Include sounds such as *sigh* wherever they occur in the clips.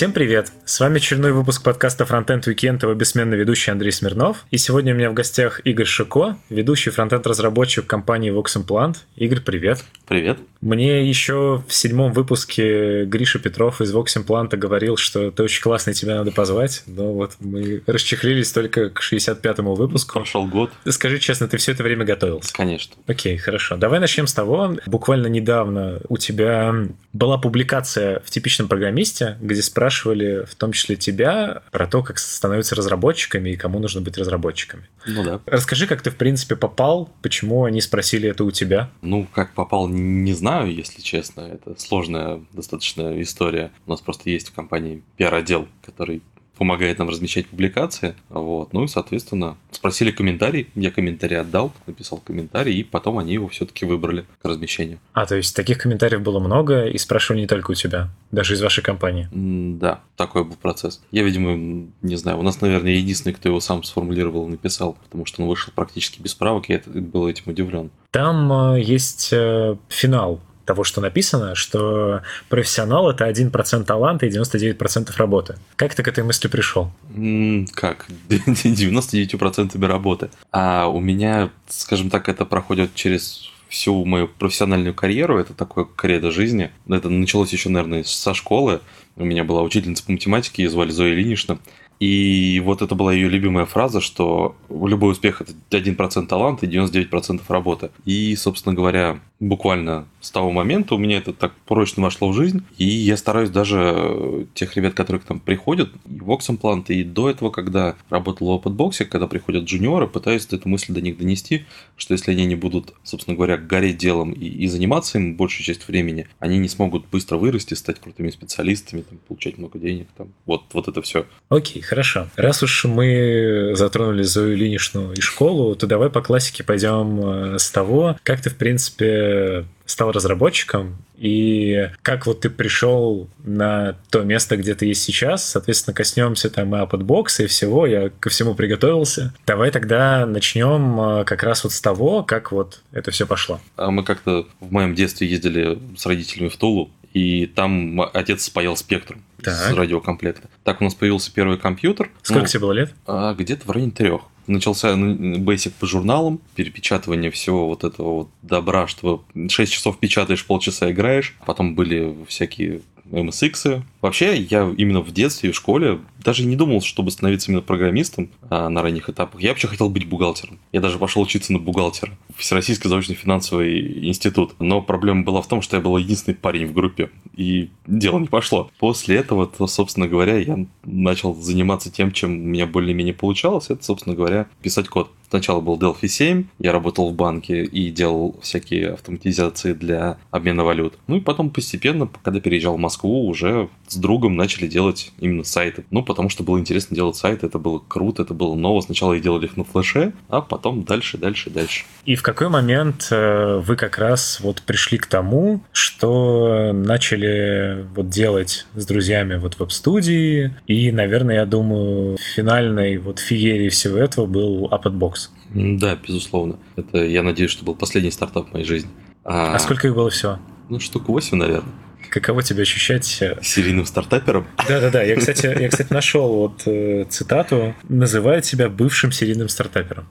Всем привет! С вами очередной выпуск подкаста Frontend Weekend, его бессменный ведущий Андрей Смирнов. И сегодня у меня в гостях Игорь Шико, ведущий фронтенд-разработчик компании Vox Implant. Игорь, привет! Привет! Мне еще в седьмом выпуске Гриша Петров из Vox Implant говорил, что ты очень классный, тебя надо позвать. Но вот мы расчехлились только к 65-му выпуску. Прошел год. Скажи честно, ты все это время готовился? Конечно. Окей, хорошо. Давай начнем с того. Буквально недавно у тебя была публикация в типичном программисте, где спрашивали в том числе тебя про то, как становятся разработчиками и кому нужно быть разработчиками. Ну да. Расскажи, как ты в принципе попал, почему они спросили это у тебя? Ну, как попал, не знаю, если честно. Это сложная достаточно история. У нас просто есть в компании пиар-отдел, который помогает нам размещать публикации. Вот. Ну и, соответственно, спросили комментарий, я комментарий отдал, написал комментарий, и потом они его все-таки выбрали к размещению. А, то есть таких комментариев было много, и спрашивали не только у тебя, даже из вашей компании? М, Да, такой был процесс. Я, видимо, не знаю, у нас, наверное, единственный, кто его сам сформулировал и написал, потому что он вышел практически без правок, я это- был этим удивлен. Там э, есть э, финал того, что написано, что профессионал — это 1% таланта и 99% работы. Как ты к этой мысли пришел? Как? *laughs* 99% работы. А у меня, скажем так, это проходит через всю мою профессиональную карьеру. Это такое кредо жизни. Это началось еще, наверное, со школы. У меня была учительница по математике, ее звали Зоя Ильинична. И вот это была ее любимая фраза, что любой успех – это 1% таланта и 99% работы. И, собственно говоря, буквально с того момента у меня это так прочно вошло в жизнь. И я стараюсь даже э, тех ребят, которые к нам приходят, и Vox Implant, и до этого, когда работал в OpenBox, когда приходят джуниоры, пытаюсь эту мысль до них донести, что если они не будут, собственно говоря, гореть делом и, и заниматься им большую часть времени, они не смогут быстро вырасти, стать крутыми специалистами, там, получать много денег. Там. Вот, вот это все. Окей, хорошо. Раз уж мы затронули Зою Ильиничну и школу, то давай по классике пойдем э, с того, как ты, в принципе, стал разработчиком и как вот ты пришел на то место, где ты есть сейчас. Соответственно, коснемся там и Appletbox и всего. Я ко всему приготовился. Давай тогда начнем э, как раз вот с того, как вот это все пошло. А Мы как-то в моем детстве ездили с родителями в Тулу, и там отец спаял спектром с Так. радиокомплекта. Так у нас появился первый компьютер. Сколько Ну, тебе было лет? а, где-то в районе трех. Начался ну, бейсик по журналам, перепечатывание всего вот этого вот добра, что 6 часов печатаешь, полчаса играешь. Потом были всякие MSX. Вообще, я именно в детстве и в школе даже не думал, чтобы становиться именно программистом а, на ранних этапах. Я вообще хотел быть бухгалтером. Я даже пошел учиться на бухгалтера Всероссийский заочный финансовый институт. Но проблема была в том, что я был единственный парень в группе, и дело не пошло. После этого, то, собственно говоря, я начал заниматься тем, чем у меня более-менее получалось. Это, собственно говоря, писать код. Сначала был Delphi 7, я работал в банке и делал всякие автоматизации для обмена валют. Ну и потом постепенно, когда переезжал в Москву, уже с другом начали делать именно сайты. Ну, потому что было интересно делать сайты, это было круто, это было ново. Сначала я делал их на флеше, а потом дальше, дальше, дальше. И в какой момент э, вы как раз вот пришли к тому, что начали вот делать с друзьями вот веб-студии, и, наверное, я думаю, финальной вот феерией всего этого был. М, Да, безусловно. Это, я надеюсь, что был последний стартап в моей жизни. А сколько их было всего? Ну, штук 8, наверное. Каково тебе ощущать? э, Серийным стартапером. Да-да-да, я, кстати, *laughs* я, кстати, нашел вот э, цитату. Называет себя бывшим серийным стартапером.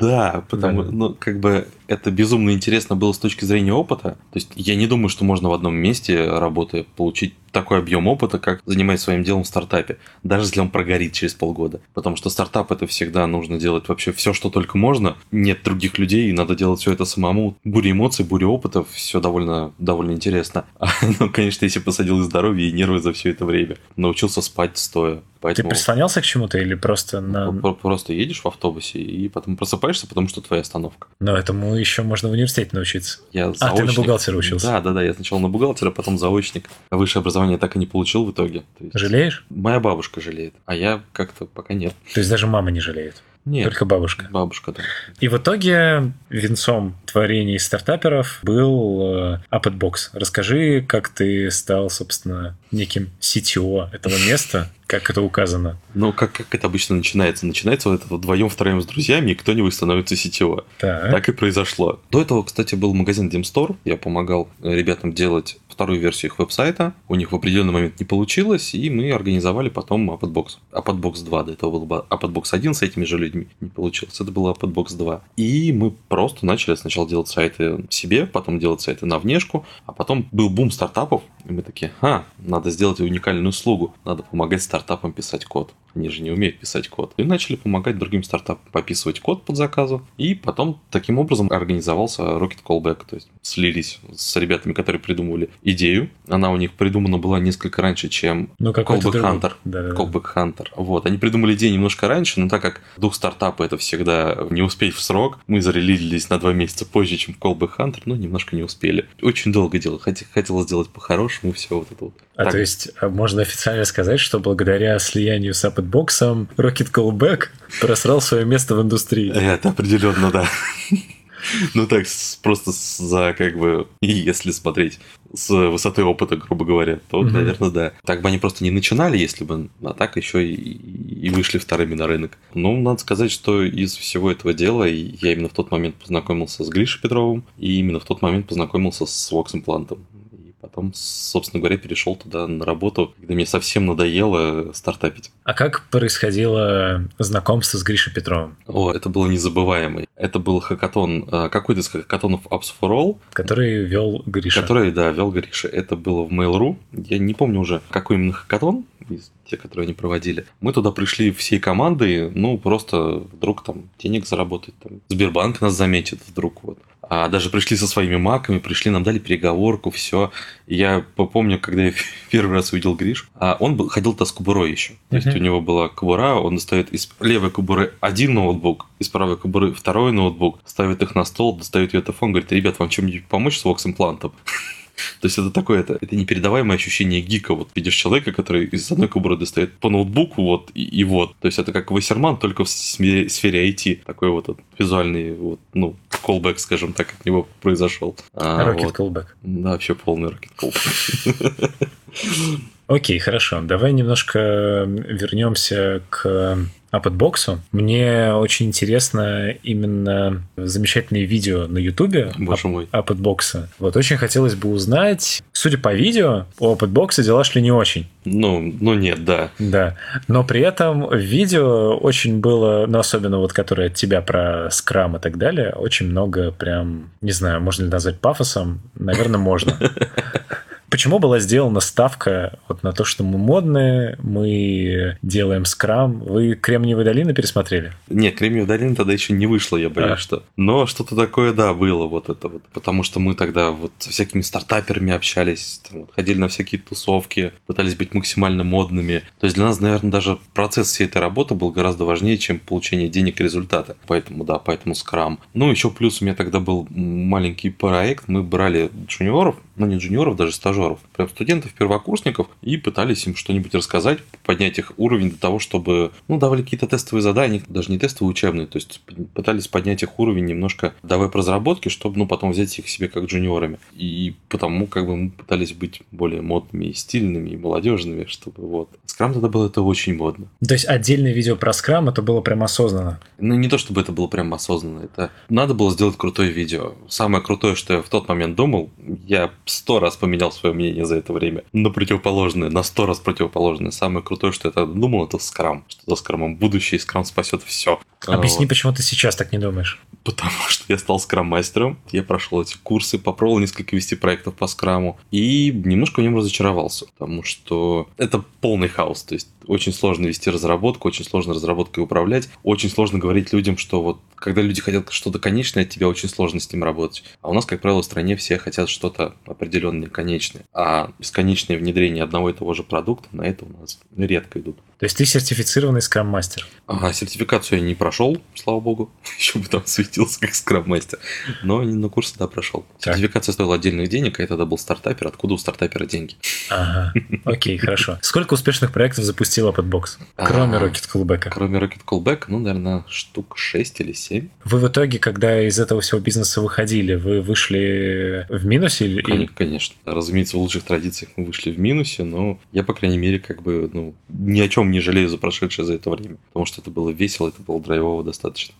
Да, потому Да. ну, как бы это безумно интересно было с точки зрения опыта. То есть я не думаю, что можно в одном месте работая получить такой объем опыта, как занимаясь своим делом в стартапе, даже если он прогорит через полгода. Потому что стартап это всегда нужно делать вообще все, что только можно. Нет других людей, и надо делать все это самому. Буря эмоций, буря опыта, все довольно, довольно интересно. *laughs* Ну, конечно, если посадил и здоровье, и нервы за все это время. Научился спать стоя. Ты Поэтому прислонялся к чему-то или просто на... Про- просто едешь в автобусе и потом просыпаешься, потому что твоя остановка. Но этому еще можно в университете научиться. Я А, ты на заочник. бухгалтера учился? Да, да, да. Я сначала на бухгалтера, потом заочник. Высшее образование так и не получил в итоге. То есть Жалеешь? Моя бабушка жалеет, а я как-то пока нет. То есть даже мама не жалеет, Нет, только бабушка. бабушка, да. И в итоге венцом творений стартаперов был э, Appletbox. Расскажи, как ты стал, собственно, неким CTO этого *laughs* места как это указано. Ну, как, как это обычно начинается? Начинается вот это вдвоем, втроем с друзьями, и кто-нибудь становится сетево. Так. Так и произошло. До этого, кстати, был магазин Dimstore. Я помогал ребятам делать вторую версию их веб-сайта. У них в определенный момент не получилось, и мы организовали потом Apodbox. Apodbox 2, до этого был Apodbox 1 с этими же людьми. Не получилось. Это был Apodbox 2. И мы просто начали сначала делать сайты себе, потом делать сайты на внешку, а потом был бум стартапов, и мы такие, а, надо сделать уникальную услугу, надо помогать стартапам писать код. Они же не умеют писать код. И начали помогать другим стартапам пописывать код под заказу. И потом таким образом организовался Rocket Callback. То есть слились с ребятами, которые придумывали идею. Она у них придумана была несколько раньше, чем Ну, Callback другой. Hunter. Да, да, да. Callback Hunter. Вот. Они придумали идею немножко раньше, но так как дух стартапа это всегда не успеть в срок, мы зарелизились на два месяца позже, чем Callback Hunter, но немножко не успели. Очень долго делал. Хот- Хотелось сделать по-хорошему все вот это вот. А Так. то есть а можно официально сказать, что благодаря слиянию с Apatbox Rocket Callback просрал свое место в индустрии. Это определенно, да. Ну так, просто за как бы, если смотреть с высоты опыта, грубо говоря, то, Мгм. наверное, да. Так бы они просто не начинали, если бы, а так еще и, и вышли вторыми на рынок. Ну, надо сказать, что из всего этого дела я именно в тот момент познакомился с Гришей Петровым, и именно в тот момент познакомился с Vox. Потом, собственно говоря, перешел туда на работу, когда мне совсем надоело стартапить. А как происходило знакомство с Гришей Петровым, О, это было незабываемо. Это был хакатон, э, какой-то из хакатонов Apps for All, который вел Гриша? который, да, вел Гриша. Это было в Mail.ru. Я не помню уже, какой именно хакатон из тех, которые они проводили. Мы туда пришли всей командой, ну, просто вдруг там денег заработать. Там, Сбербанк нас заметит вдруг вот. А даже пришли со своими маками, пришли, нам дали переговорку, все. Я помню, когда я *laughs* первый раз увидел Гриш, а он был, ходил-то с кобурой еще. То есть у него была кобура, он достает из левой кобуры один ноутбук, из правой кобуры второй ноутбук, ставит их на стол, достает телефон, говорит, ребят, вам чем-нибудь помочь с вокс-имплантом? *laughs* То есть это такое, это, это непередаваемое ощущение гика. Вот видишь человека, который из одной кобуры достает по ноутбуку, вот, и, и вот. То есть это как Вассерман, только в сфере, сфере IT. Такой вот, вот визуальный, вот, ну, колбэк, скажем так, от него произошел. А, вот. Callback. Да, вообще полный ракет колбэк. Окей, хорошо. Давай немножко вернемся к Апатбоксу. Мне очень интересно именно замечательные видео на Ютубе Боже мой. Вот очень хотелось бы узнать, судя по видео, у Апатбокса дела шли не очень. Ну, ну нет, да. Да, но при этом видео очень было, ну, особенно вот которое от тебя про scrum и так далее, очень много прям, не знаю, можно ли назвать пафосом? Наверное, можно. *laughs* Почему была сделана ставка вот на то, что мы модные, мы делаем scrum? Вы Кремниевые долины пересмотрели? Нет, Кремниевая долина тогда еще не вышла, я боюсь, А. что. Но что-то такое, да, было вот это вот. Потому что мы тогда вот со всякими стартаперами общались, там вот ходили на всякие тусовки, пытались быть максимально модными. То есть для нас, наверное, даже процесс всей этой работы был гораздо важнее, чем получение денег и результата. Поэтому, да, поэтому скрам. Ну, еще плюс у меня тогда был маленький проект. Мы брали джуниоров, ну не джуниоров, даже стажеров, прям студентов, первокурсников, и пытались им что-нибудь рассказать, поднять их уровень до того, чтобы, ну, давали какие-то тестовые задания, даже не тестовые, учебные, то есть пытались поднять их уровень немножко до веб-разработки, чтобы, ну, потом взять их себе как джуниорами. И потому, как бы, мы пытались быть более модными и стильными, и молодежными, чтобы вот. Скрам тогда было это очень модно. То есть отдельное видео про скрам, это было прям осознанно. Ну, не то чтобы это было прям осознанно, это надо было сделать крутое видео. Самое крутое, что я в тот момент думал, я сто раз поменял свое мнение за это время на противоположное, на сто раз противоположное. Самое крутое, что я тогда думал, это скрам. Что за скрамом будущее, и скрам спасет все. Объясни, почему ты сейчас так не думаешь. Потому *laughs* что я стал скрам-мастером, я прошел эти курсы, попробовал несколько вести проектов по скраму и немножко в нем разочаровался, потому что это полный хаос, то есть очень сложно вести разработку, очень сложно разработкой управлять, очень сложно говорить людям, что вот когда люди хотят что-то конечное, от тебя очень сложно с ним работать. А у нас, как правило, в стране все хотят что-то определенное конечное, а бесконечное внедрение одного и того же продукта на это у нас редко идут. То есть ты сертифицированный скрам-мастер. А, сертификацию я не прошел, слава богу. *laughs* Еще бы там светился как скрам-мастер. Но на курсы, да, прошел. Так. Сертификация стоила отдельных денег, а я тогда был стартапер. Откуда у стартапера деньги? Ага. Окей, хорошо. Сколько успешных проектов запустила Подбокс? Кроме А, Rocket Callback. Кроме Rocket Callback, ну, наверное, штук 6 или 7. Вы в итоге, когда из этого всего бизнеса выходили, вы вышли в минусе или... Кон- Конечно. Разумеется, в лучших традициях мы вышли в минусе, но я, по крайней мере, как бы, ну, ни о чем целом не жалею за прошедшее за это время, потому что это было весело, это было драйвово достаточно.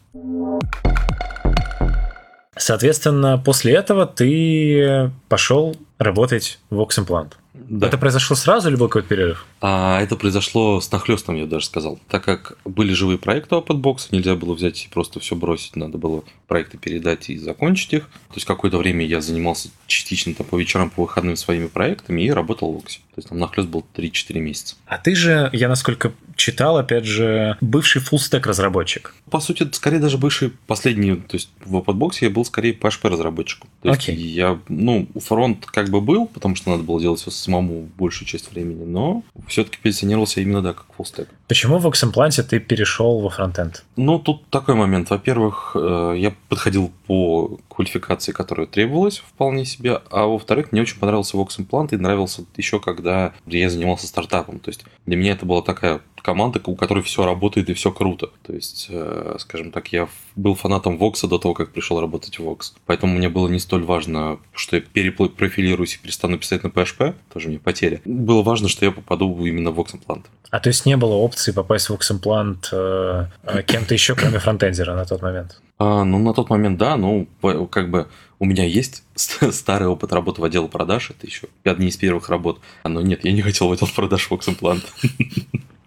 Соответственно, после этого ты пошел работать в Vox Implant. Да. Это произошло сразу или был какой-то перерыв? А это произошло с нахлестом, я даже сказал. Так как были живые проекты Openbox, нельзя было взять и просто все бросить. Надо было проекты передать и закончить их. То есть какое-то время я занимался частично там, по вечерам, по выходным своими проектами и работал в Оксе. То есть там нахлест был 3-4 месяца. А ты же, я насколько читал, опять же, бывший фуллстек разработчик. По сути, скорее даже бывший последний, то есть в Openbox я был скорее PHP разработчиком. То есть okay. я, ну, фронт как бы был, потому что надо было делать все самому большую часть времени, но все-таки позиционировался именно, да, как фуллстек. Почему в Ximplante ты перешел во фронтенд? Ну, тут такой момент. Во-первых, э, я подходил по квалификации, которая требовалась вполне себе, а во-вторых, мне очень понравился Vox Implant и нравился еще, когда я занимался стартапом. То есть для меня это была такая команда, у которой все работает и все круто. То есть, э, скажем так, я был фанатом Vox до того, как пришел работать в Vox. Поэтому мне было не столь важно, что я перепрофилируюсь и перестану писать на PHP, тоже мне потеря. Было важно, что я попаду именно в Vox Implant. А то есть не было опции попасть в Vox Implant э, э, кем-то еще, кроме фронтендера на тот момент? А, ну, на тот момент, да, ну, как бы у меня есть старый опыт работы в отделе продаж, это еще одни из первых работ. Но нет, я не хотел в отдел продаж Implant.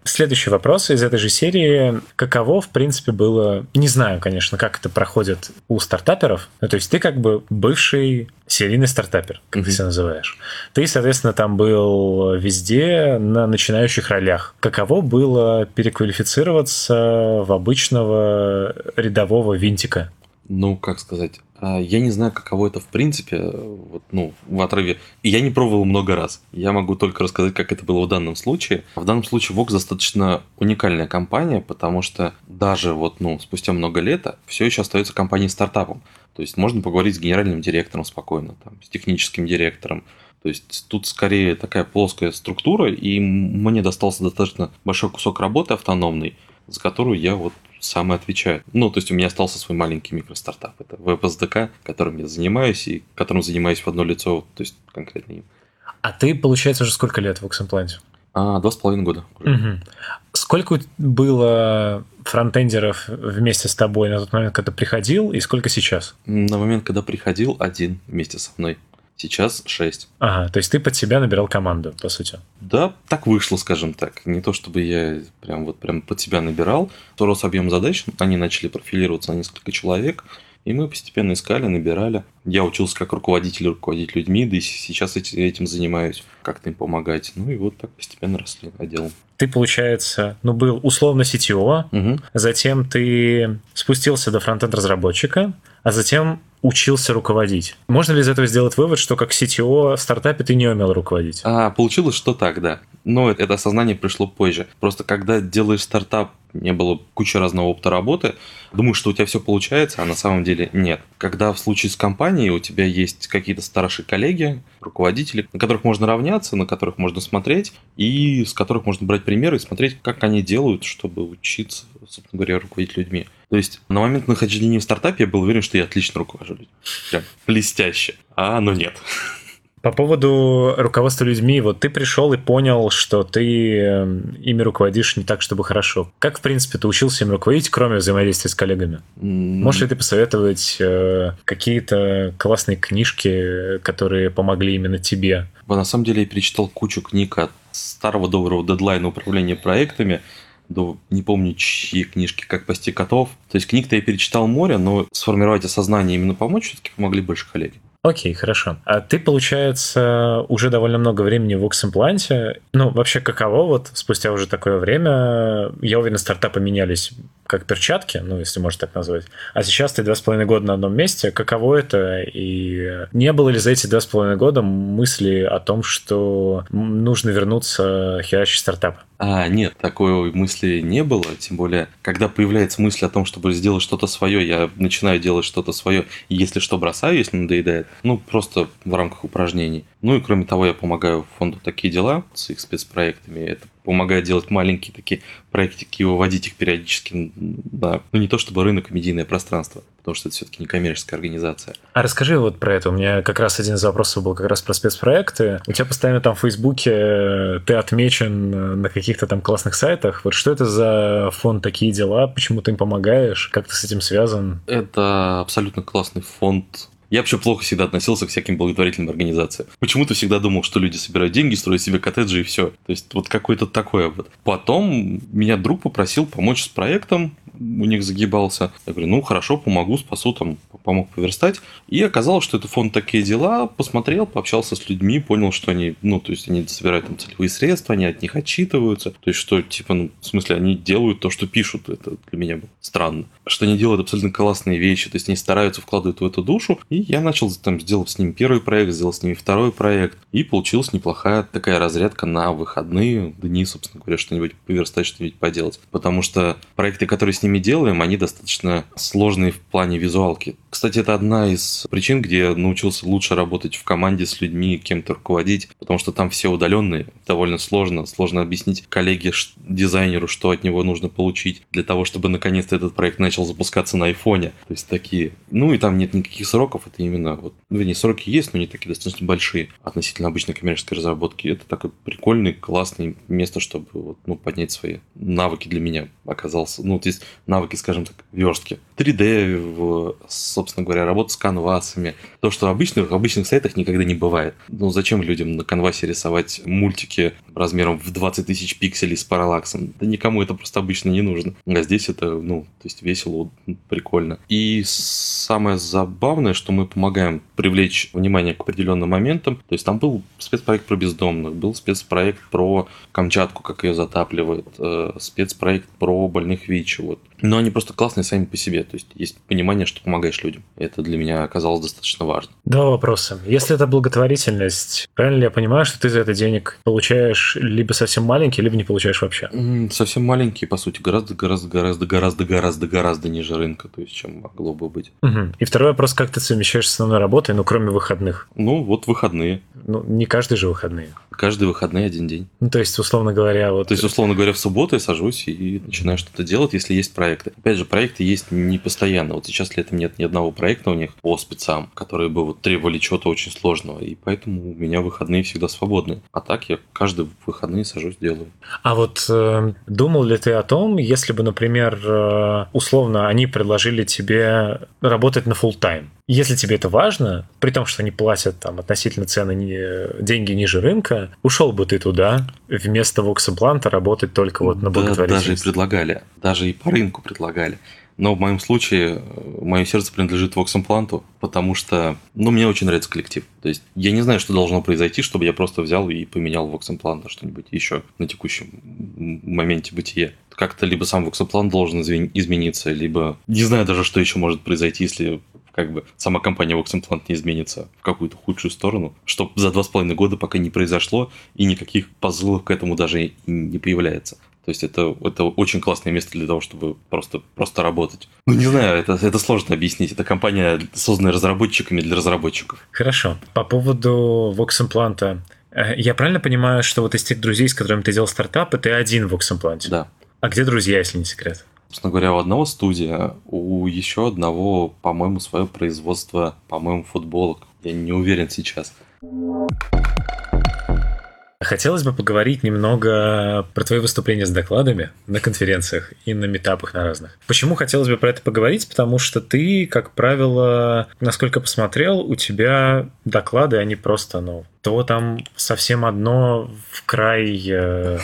Следующий вопрос из этой же серии. Каково, в принципе, было... Не знаю, конечно, как это проходит у стартаперов. Ну, то есть ты как бы бывший серийный стартапер, как mm-hmm. ты себя называешь. Ты, соответственно, там был везде на начинающих ролях. Каково было переквалифицироваться в обычного рядового винтика? Ну, как сказать, я не знаю, каково это в принципе, вот, ну, в отрыве. И я не пробовал много раз. Я могу только рассказать, как это было в данном случае. В данном случае Vox достаточно уникальная компания, потому что даже вот, ну, спустя много лет все еще остается компанией стартапом. То есть можно поговорить с генеральным директором спокойно, там, с техническим директором. То есть тут скорее такая плоская структура, и мне достался достаточно большой кусок работы автономный, за которую я вот сам и отвечаю. Ну, то есть у меня остался свой маленький микростартап. Это веб-SDK, которым я занимаюсь и которым занимаюсь в одно лицо, то есть конкретно им. А ты, получается, уже сколько лет в Ximplante? А, два с половиной года. Угу. Сколько было фронтендеров вместе с тобой на тот момент, когда приходил, и сколько сейчас? На момент, когда приходил, один вместе со мной. Сейчас 6. Ага, то есть ты под себя набирал команду, по сути. Да, так вышло, скажем так. Не то чтобы я прям вот прям под себя набирал. То рос объем задач, они начали профилироваться на несколько человек. И мы постепенно искали, набирали. Я учился как руководитель руководить людьми, да и сейчас этим занимаюсь, как-то им помогать. Ну и вот так постепенно росли отделом. Ты, получается, ну, был условно CTO, угу. затем ты спустился до фронтенд-разработчика, а затем учился руководить. Можно ли из этого сделать вывод, что как CTO в стартапе ты не умел руководить? А, получилось, что так, да. Но это осознание пришло позже. Просто когда делаешь стартап, не было куча разного опыта работы, думаешь, что у тебя все получается, а на самом деле нет. Когда в случае с компанией у тебя есть какие-то старшие коллеги, руководители, на которых можно равняться, на которых можно смотреть, и с которых можно брать примеры и смотреть, как они делают, чтобы учиться, собственно говоря, руководить людьми. То есть на момент нахождения в стартапе я был уверен, что я отлично руковожу людьми. Прям блестяще. А, но нет. По поводу руководства людьми, вот ты пришел и понял, что ты эм, ими руководишь не так, чтобы хорошо. Как, в принципе, ты учился им руководить, кроме взаимодействия с коллегами? Mm. Можешь ли ты посоветовать э, какие-то классные книжки, которые помогли именно тебе? На самом деле я перечитал кучу книг от старого доброго дедлайна управления проектами до не помню чьи книжки «Как пасти котов». То есть книг-то я перечитал море, но сформировать осознание именно помочь все-таки помогли больше коллеги. Окей, хорошо. А ты, получается, уже довольно много времени в Укс-импланте. Ну, вообще, каково вот спустя уже такое время? Я уверен, стартапы менялись как перчатки, ну, если можно так назвать. А сейчас ты два с половиной года на одном месте. Каково это? И не было ли за эти два с половиной года мысли о том, что нужно вернуться херачить стартап? А, нет, такой мысли не было. Тем более, когда появляется мысль о том, чтобы сделать что-то свое, я начинаю делать что-то свое. И если что, бросаю, если надоедает. Ну, просто в рамках упражнений. Ну и кроме того, я помогаю фонду «Такие дела» с их спецпроектами. Это помогает делать маленькие такие проектики и выводить их периодически на, ну не то чтобы рынок, а медийное пространство, потому что это все-таки не коммерческая организация. А расскажи вот про это. У меня как раз один из вопросов был как раз про спецпроекты. У тебя постоянно там в Фейсбуке э, ты отмечен на каких-то там классных сайтах. Вот что это за фонд «Такие дела»? Почему ты им помогаешь? Как ты с этим связан? Это абсолютно классный фонд я вообще плохо всегда относился к всяким благотворительным организациям. Почему-то всегда думал, что люди собирают деньги, строят себе коттеджи и все. То есть вот какое-то такое вот. Потом меня друг попросил помочь с проектом, у них загибался. Я говорю, ну хорошо, помогу, спасу, там, помог поверстать. И оказалось, что это фонд «Такие дела». Посмотрел, пообщался с людьми, понял, что они, ну, то есть они собирают там целевые средства, они от них отчитываются. То есть, что, типа, ну, в смысле, они делают то, что пишут. Это для меня было странно. Что они делают абсолютно классные вещи. То есть, они стараются, вкладывать в эту душу. И я начал там сделать с ними первый проект, сделал с ними второй проект. И получилась неплохая такая разрядка на выходные дни, собственно говоря, что-нибудь поверстать, что-нибудь поделать. Потому что проекты, которые с ними делаем, они достаточно сложные в плане визуалки. Кстати, это одна из причин, где я научился лучше работать в команде с людьми, кем-то руководить, потому что там все удаленные, довольно сложно, сложно объяснить коллеге, дизайнеру, что от него нужно получить для того, чтобы наконец-то этот проект начал запускаться на айфоне. То есть такие. Ну и там нет никаких сроков, это именно вот, ну, вернее, сроки есть, но не такие достаточно большие относительно обычной коммерческой разработки. Это такой прикольный, классный место, чтобы вот, ну, поднять свои навыки для меня оказался. Ну, вот есть навыки, скажем так, верстки. 3D, в, собственно говоря, работа с канвасами. То, что в обычных, в обычных сайтах никогда не бывает. Ну, зачем людям на канвасе рисовать мультики размером в 20 тысяч пикселей с параллаксом? Да никому это просто обычно не нужно. А здесь это, ну, то есть весело, прикольно. И самое забавное, что мы помогаем привлечь внимание к определенным моментам. То есть там был спецпроект про бездомных, был спецпроект про Камчатку, как ее затапливает, э, спецпроект про больных ВИЧ. Вот. Но они просто классные сами по себе. То есть есть понимание, что помогаешь людям. Это для меня оказалось достаточно важно. Два вопроса. Если это благотворительность, правильно ли я понимаю, что ты за это денег получаешь либо совсем маленький, либо не получаешь вообще? Совсем маленький, по сути, гораздо, гораздо, гораздо, гораздо, гораздо, гораздо ниже рынка, то есть чем могло бы быть. Угу. И второй вопрос, как ты совмещаешь с основной работой, ну, кроме выходных? Ну, вот выходные. Ну, не каждый же выходные. Каждый выходный один день. Ну, то есть, условно говоря, вот... То есть, условно говоря, в субботу я сажусь и начинаю что-то делать, если есть проекты. Опять же, проекты есть не постоянно. Вот сейчас летом нет ни одного проекта у них по спецам, которые бы вот требовали чего-то очень сложного. И поэтому у меня выходные всегда свободны. А так я каждый выходные сажусь, делаю. А вот э, думал ли ты о том, если бы, например, э, условно они предложили тебе работать на full тайм если тебе это важно, при том, что они платят там относительно цены не, деньги ниже рынка, ушел бы ты туда вместо воксимпланта работать только вот на благотворительность. Да, даже и предлагали, даже и по рынку предлагали. Но в моем случае мое сердце принадлежит воксимпланту, потому что, ну, мне очень нравится коллектив. То есть я не знаю, что должно произойти, чтобы я просто взял и поменял на что-нибудь еще на текущем моменте бытия. Как-то либо сам воксимплант должен измениться, либо не знаю даже, что еще может произойти, если как бы сама компания Vox Implant не изменится в какую-то худшую сторону, что за два с половиной года пока не произошло, и никаких позывов к этому даже не появляется. То есть это, это очень классное место для того, чтобы просто, просто работать. Ну, не знаю, это, это сложно объяснить. Это компания, созданная разработчиками для разработчиков. Хорошо. По поводу Vox Implant. Э, я правильно понимаю, что вот из тех друзей, с которыми ты делал стартапы, ты один в Vox Implant? Да. А где друзья, если не секрет? Собственно говоря, у одного студия, у еще одного, по-моему, свое производство, по-моему, футболок. Я не уверен сейчас. Хотелось бы поговорить немного про твои выступления с докладами на конференциях и на метапах на разных. Почему хотелось бы про это поговорить? Потому что ты, как правило, насколько посмотрел, у тебя доклады, они просто, ну, то там совсем одно в край э,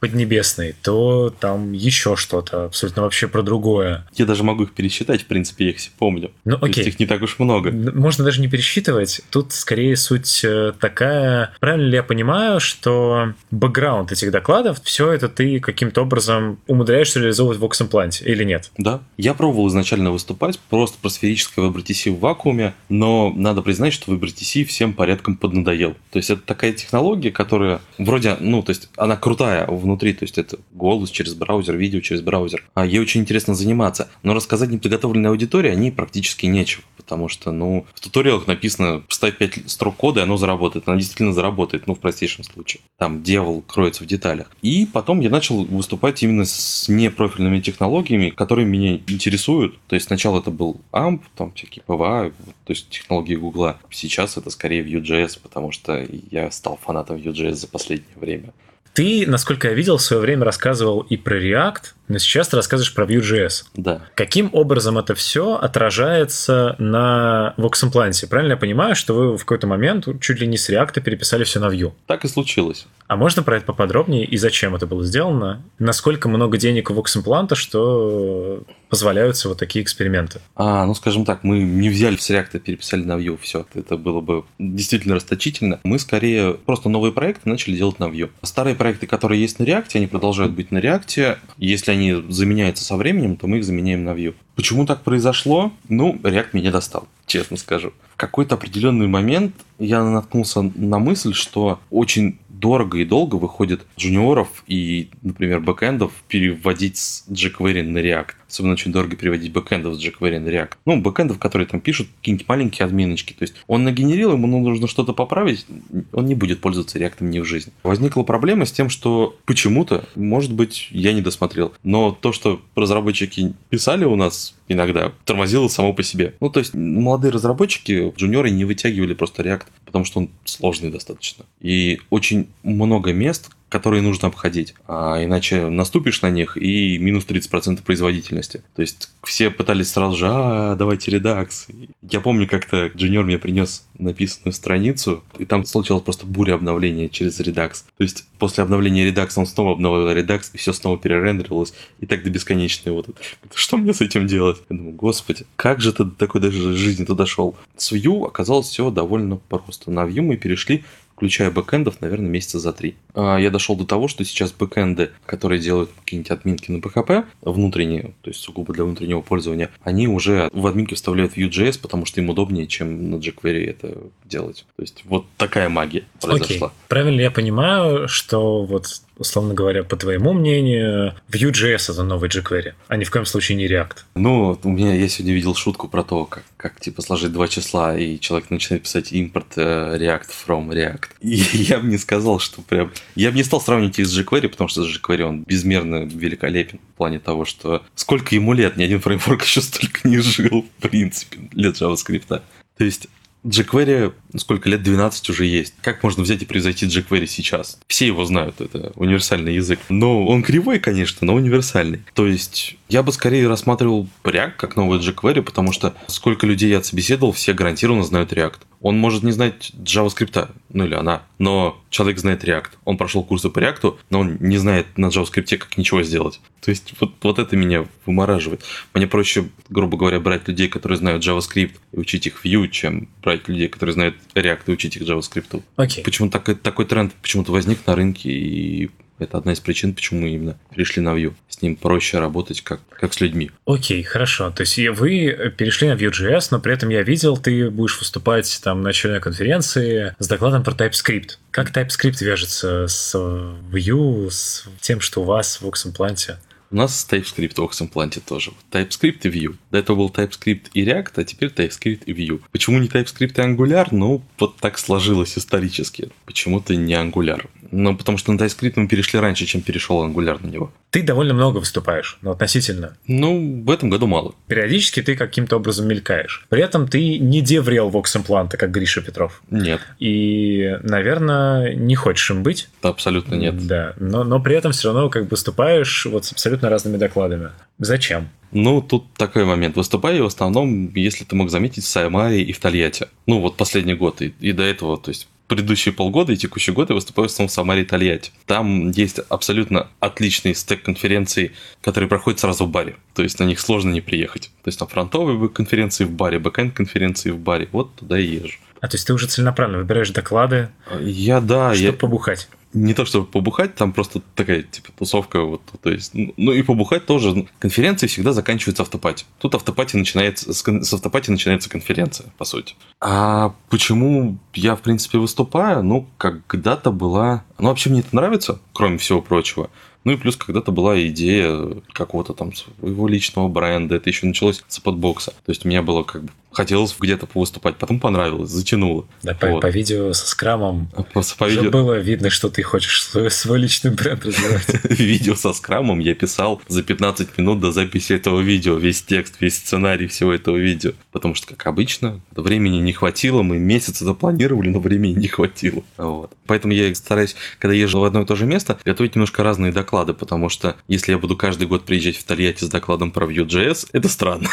Поднебесной, то там еще что-то абсолютно вообще про другое. Я даже могу их пересчитать, в принципе, я их все помню. Ну, окей. То есть их не так уж много. Можно даже не пересчитывать. Тут скорее суть э, такая. Правильно ли я понимаю, что бэкграунд этих докладов, все это ты каким-то образом умудряешься реализовывать в Vox или нет? Да. Я пробовал изначально выступать просто про сферическое WebRTC в вакууме, но надо признать, что WebRTC всем порядком поднадоел. То есть это такая технология, которая вроде, ну, то есть она крутая внутри, то есть это голос через браузер, видео через браузер. А ей очень интересно заниматься. Но рассказать неподготовленной аудитории они практически нечего, потому что, ну, в туториалах написано вставь 5 строк кода, и оно заработает. Оно действительно заработает, ну, в простейшем случае. Там дьявол кроется в деталях. И потом я начал выступать именно с непрофильными технологиями, которые меня интересуют. То есть сначала это был AMP, там всякие PWA, то есть технологии Гугла. Сейчас это скорее Vue.js, потому что я стал фанатом Vue.js за последнее время. Ты, насколько я видел, в свое время рассказывал и про React, но сейчас ты рассказываешь про Vue.js. Да. Каким образом это все отражается на VoxImplant? Правильно я понимаю, что вы в какой-то момент чуть ли не с React переписали все на Vue? Так и случилось. А можно про это поподробнее и зачем это было сделано? Насколько много денег у VoxImplant, что позволяются вот такие эксперименты? А, ну, скажем так, мы не взяли с React, переписали на Vue, все. Это было бы действительно расточительно. Мы скорее просто новые проекты начали делать на Vue. Старые проекты, которые есть на React, они продолжают быть на React. Если они заменяются со временем, то мы их заменяем на Vue. Почему так произошло? Ну, React меня достал, честно скажу. В какой-то определенный момент я наткнулся на мысль, что очень дорого и долго выходит джуниоров и, например, бэкэндов переводить с jQuery на React. Особенно очень дорого переводить бэкэндов с jQuery на React. Ну, бэкэндов, которые там пишут какие-нибудь маленькие админочки. То есть он нагенерил, ему нужно что-то поправить, он не будет пользоваться React ни в жизни. Возникла проблема с тем, что почему-то, может быть, я не досмотрел, но то, что разработчики писали у нас иногда, тормозило само по себе. Ну, то есть молодые разработчики, джуниоры не вытягивали просто React, потому что он сложный достаточно. И очень много мест, которые нужно обходить. А иначе наступишь на них и минус 30% производительности. То есть все пытались сразу же, а, давайте редакс. Я помню, как-то джуниор мне принес написанную страницу, и там случилось просто буря обновления через редакс. То есть после обновления редакс он снова обновил редакс, и все снова перерендерилось, и так до бесконечной. Вот что мне с этим делать? Я думаю, господи, как же ты до такой даже жизни туда шел? С Vue оказалось все довольно просто. На Vue мы перешли включая бэкэндов, наверное, месяца за три. А, я дошел до того, что сейчас бэкэнды, которые делают какие-нибудь админки на PHP, внутренние, то есть сугубо для внутреннего пользования, они уже в админке вставляют Vue.js, потому что им удобнее, чем на jQuery это делать. То есть вот такая магия произошла. Окей. Правильно я понимаю, что вот условно говоря, по твоему мнению, Vue.js это новый jQuery, а ни в коем случае не React. Ну, у меня я сегодня видел шутку про то, как, как типа сложить два числа, и человек начинает писать импорт uh, React from React. И *laughs* я бы не сказал, что прям... Я бы не стал сравнивать их с jQuery, потому что jQuery, он безмерно великолепен в плане того, что сколько ему лет, ни один фреймворк *laughs* еще столько не жил, в принципе, лет JavaScript. То есть jQuery сколько лет 12 уже есть. Как можно взять и превзойти jQuery сейчас? Все его знают, это универсальный язык. Но он кривой, конечно, но универсальный. То есть я бы скорее рассматривал React как новый jQuery, потому что сколько людей я собеседовал, все гарантированно знают React. Он может не знать JavaScript, ну или она, но человек знает React. Он прошел курсы по React, но он не знает на JavaScript, как ничего сделать. То есть вот, вот это меня вымораживает. Мне проще, грубо говоря, брать людей, которые знают JavaScript и учить их Vue, чем брать людей, которые знают React и учить их JavaScript. Okay. Почему такой, такой тренд почему-то возник на рынке, и это одна из причин, почему мы именно перешли на Vue. С ним проще работать как, как с людьми. Окей, okay, хорошо. То есть вы перешли на Vue.js, но при этом я видел, ты будешь выступать там на очередной конференции с докладом про TypeScript. Как TypeScript вяжется с Vue, с тем, что у вас в Oxenplant? У нас TypeScript в Oxenplant тоже. TypeScript и Vue. До этого был TypeScript и React, а теперь TypeScript и Vue. Почему не TypeScript и Angular? Ну, вот так сложилось исторически. Почему-то не Angular. Ну, потому что на TypeScript мы перешли раньше, чем перешел Angular на него. Ты довольно много выступаешь, но относительно. Ну, в этом году мало. Периодически ты каким-то образом мелькаешь. При этом ты не деврел вокс-импланта, как Гриша Петров. Нет. И, наверное, не хочешь им быть. Абсолютно нет. Да, но, но при этом все равно как бы выступаешь вот с абсолютно разными докладами. Зачем? Ну, тут такой момент. Выступаю в основном, если ты мог заметить, в Саймаре и в Тольятти. Ну, вот последний год. И, и до этого, то есть предыдущие полгода и текущий год я выступаю в основном в Самаре и Тольятти. Там есть абсолютно отличный стек конференций, которые проходят сразу в баре. То есть на них сложно не приехать. То есть там фронтовые конференции в баре, бэкэнд конференции в баре. Вот туда и езжу. А то есть ты уже целенаправленно выбираешь доклады? Я, да. Чтобы я... побухать? Не то чтобы побухать, там просто такая, типа, тусовка, вот, то есть, ну и побухать тоже. Конференции всегда заканчиваются автопати. Тут автопати начинается, с автопати начинается конференция, по сути. А почему я, в принципе, выступаю? Ну, когда-то была... Ну, вообще мне это нравится, кроме всего прочего. Ну и плюс когда-то была идея какого-то там своего личного бренда. Это еще началось с подбокса. То есть у меня было как бы хотелось где-то выступать, потом понравилось, затянуло. Да, по, вот. по видео со скрамом по, по уже видео... было видно, что ты хочешь свой, свой личный бренд развивать. *laughs* Видео со скрамом я писал за 15 минут до записи этого видео, весь текст, весь сценарий всего этого видео. Потому что, как обычно, времени не хватило, мы месяц запланировали, но времени не хватило. Вот. Поэтому я стараюсь, когда езжу в одно и то же место, готовить немножко разные доклады, потому что если я буду каждый год приезжать в Тольятти с докладом про Vue.js, это странно.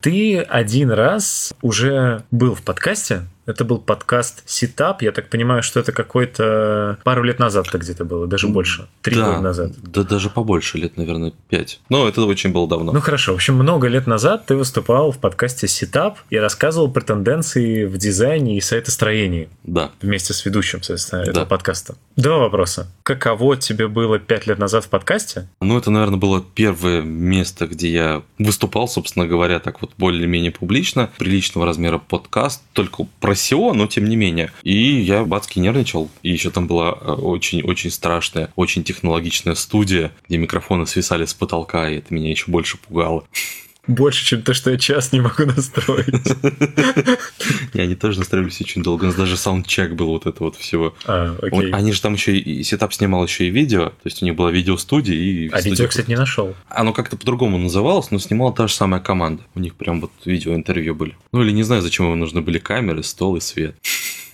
Ты один раз уже был в подкасте, это был подкаст Ситап. Я так понимаю, что это какой-то пару лет назад так где-то было, даже больше. Три да, года назад. Да, даже побольше, лет, наверное, пять. Но это очень было давно. Ну хорошо. В общем, много лет назад ты выступал в подкасте Ситап и рассказывал про тенденции в дизайне и сайтостроении. Да. Вместе с ведущим, соответственно, да. этого подкаста. Два вопроса. Каково тебе было пять лет назад в подкасте? Ну, это, наверное, было первое место, где я выступал, собственно говоря, так вот более-менее публично. Приличного размера подкаст, только про SEO, но тем не менее. И я бацки нервничал. И еще там была очень-очень э, страшная, очень технологичная студия, где микрофоны свисали с потолка, и это меня еще больше пугало больше, чем то, что я час не могу настроить. *laughs* Не, они тоже настраивались очень долго. У нас даже саундчек был вот это вот всего. А, окей. Они же там еще и сетап снимал еще и видео. То есть у них была видеостудия и... А видео, кстати, не нашел. Оно как-то по-другому называлось, но снимала та же самая команда. У них прям вот видеоинтервью были. Ну или не знаю, зачем им нужны были камеры, стол и свет.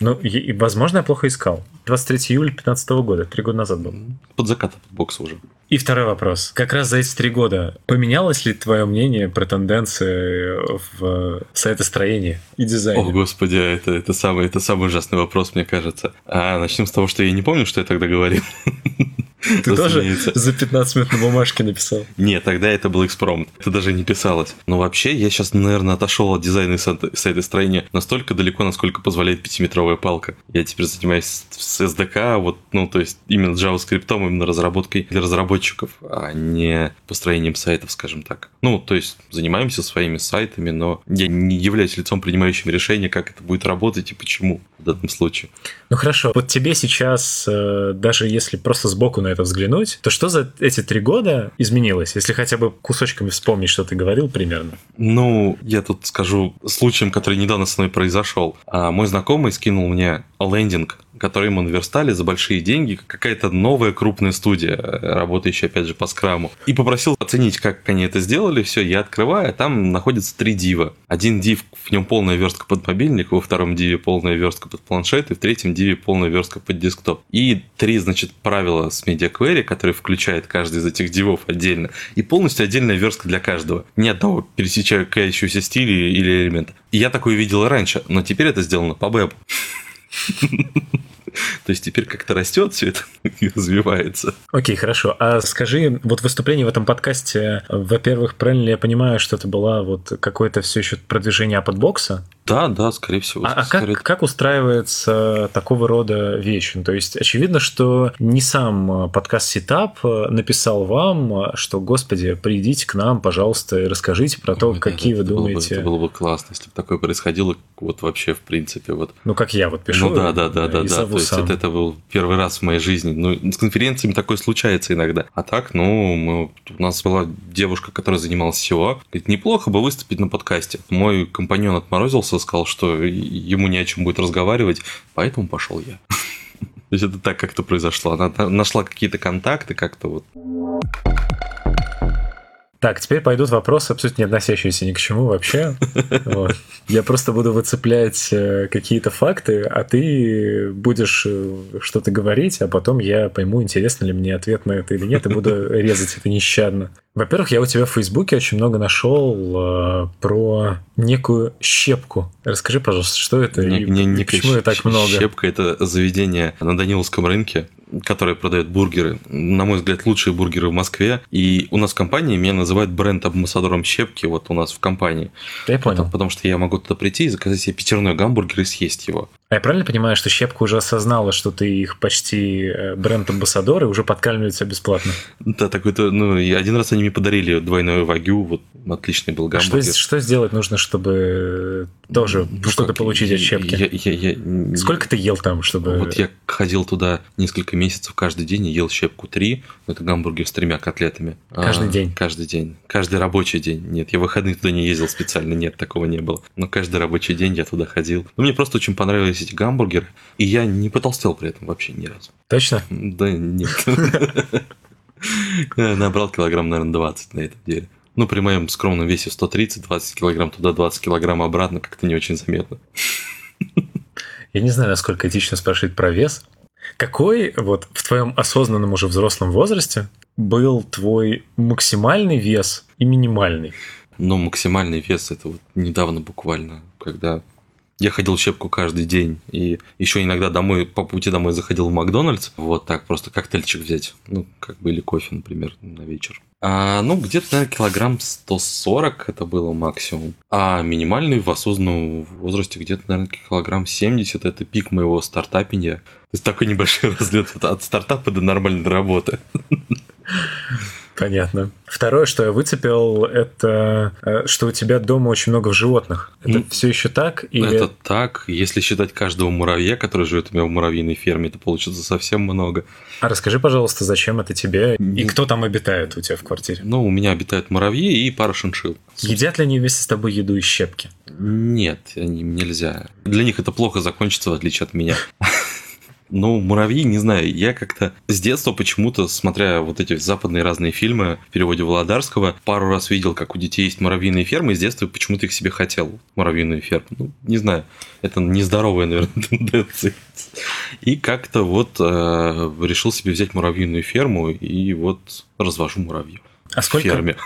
Ну, и, возможно, я плохо искал. 23 июля 2015 года, три года назад был. Под закат бокса уже. И второй вопрос. Как раз за эти три года поменялось ли твое мнение про тенденции в сайтостроении и дизайне? О, господи, это, это, самый, это самый ужасный вопрос, мне кажется. А начнем с того, что я не помню, что я тогда говорил. *laughs* Ты тоже за 15 минут на бумажке написал? Нет, тогда это был экспромт. Это даже не писалось. Но вообще, я сейчас, наверное, отошел от дизайна сайта строения настолько далеко, насколько позволяет пятиметровая палка. Я теперь занимаюсь с SDK, вот, ну, то есть именно JavaScript, именно разработкой для разработчиков, а не построением сайтов, скажем так. Ну, то есть занимаемся своими сайтами, но я не являюсь лицом, принимающим решение, как это будет работать и почему в данном случае. Ну хорошо, вот тебе сейчас, э, даже если просто сбоку на это взглянуть, то что за эти три года изменилось, если хотя бы кусочками вспомнить, что ты говорил примерно? Ну, я тут скажу случаем, который недавно со мной произошел. А, мой знакомый скинул мне лендинг который ему наверстали за большие деньги, какая-то новая крупная студия, работающая, опять же, по скраму. И попросил оценить, как они это сделали. Все, я открываю, а там находится три дива. Один див, в нем полная верстка под мобильник, во втором диве полная верстка под планшет, и в третьем диве полная верстка под десктоп. И три, значит, правила с Media Query, которые включает каждый из этих div ов отдельно. И полностью отдельная верстка для каждого. Ни одного пересечающегося стиля или элемента. И я такое видел раньше, но теперь это сделано по вебу. То есть теперь как-то растет все это *laughs* и развивается. Окей, хорошо. А скажи, вот выступление в этом подкасте, во-первых, правильно ли я понимаю, что это была вот какое-то все еще продвижение апотбокса? Да, да, скорее всего. А, скорее... а как, как устраивается такого рода вещь? Ну, то есть, очевидно, что не сам подкаст Сетап написал вам, что, господи, придите к нам, пожалуйста, и расскажите про то, Ой, какие да, вы это думаете. Было бы, это было бы классно, если бы такое происходило, вот вообще, в принципе, вот. Ну, как я вот пишу. Ну, да, да, да, да, да. То есть, это, это был первый раз в моей жизни. Ну, с конференциями такое случается иногда. А так, ну, мы, у нас была девушка, которая занималась SEO. Говорит, неплохо бы выступить на подкасте. Мой компаньон отморозился просто сказал, что ему не о чем будет разговаривать, поэтому пошел я. *laughs* То есть это так как-то произошло. Она нашла какие-то контакты как-то вот. Так, теперь пойдут вопросы, абсолютно не относящиеся ни к чему вообще. *laughs* Вот. Я просто буду выцеплять э, какие-то факты, а ты будешь э, что-то говорить, а потом я пойму, интересно ли мне ответ на это или нет, и буду *laughs* резать это нещадно. Во-первых, я у тебя в Фейсбуке очень много нашел э, про некую щепку. Расскажи, пожалуйста, что это не, и, не, почему щ- так много? Щепка – это заведение на Даниловском рынке, которое продает бургеры. На мой взгляд, лучшие бургеры в Москве. И у нас в компании меня называют бренд-амбассадором щепки, вот у нас в компании. Я понял. Потому, потому что я могу туда прийти и заказать себе пятерной гамбургер и съесть его. А я правильно понимаю, что Щепка уже осознала, что ты их почти э, бренд-амбассадор и уже подкармливает тебя бесплатно? Да, такой-то, ну, и один раз они мне подарили двойную вагю, вот отличный был А гамбургер. что, что сделать нужно, чтобы тоже Ну, что-то как, получить от Щепки? я- я- я- Сколько ты ел там, чтобы... Вот я ходил туда несколько месяцев каждый день и ел щепку 3. Это гамбургер с тремя котлетами. Каждый А, день? Каждый день. Каждый рабочий день. Нет, я в выходные туда не ездил специально. Нет, такого не было. Но каждый рабочий день я туда ходил. Но мне просто очень понравились эти гамбургеры. И я не потолстел при этом вообще ни разу. Точно? Да нет. *laughs* Набрал килограмм, наверное, 20 на этом деле. Ну, при моем скромном весе 130, 20 килограмм туда, 20 килограмм обратно, как-то не очень заметно. Я не знаю, насколько этично спрашивать про вес. Какой вот в твоем осознанном уже взрослом возрасте был твой максимальный вес и минимальный? Но максимальный вес это вот недавно буквально, когда я ходил в щепку каждый день, и еще иногда домой, по пути домой заходил в Макдональдс, вот так, просто коктейльчик взять, ну, как бы, или кофе, например, на вечер. А, ну, где-то, наверное, килограмм 140 это было максимум. А минимальный в осознанном возрасте где-то, наверное, килограмм 70 это пик моего стартапинга. То есть такой небольшой *laughs* разлет от стартапа до нормальной работы. Понятно. Второе, что я выцепил, это э, что у тебя дома очень много животных. Это М. все еще так? Или... Это так. Если считать каждого муравья, который живет у меня в муравьиной ферме, это получится совсем много. А расскажи, пожалуйста, зачем это тебе и кто там обитает у тебя в квартире? Ну, у меня обитают муравьи и пара шиншилл. Едят ли они вместе с тобой еду из щепки? Нет, им нельзя. Для них это плохо закончится, в отличие от меня. Ну, муравьи, не знаю, я как-то с детства почему-то, смотря вот эти западные разные фильмы в переводе Володарского, пару раз видел, как у детей есть муравьиные фермы, и с детства почему-то их себе хотел, муравьиную ферму. Ну, не знаю, это нездоровая, наверное, *laughs* тенденция. И как-то вот э, решил себе взять муравьиную ферму, и вот развожу муравьев. А В сколько? ферме.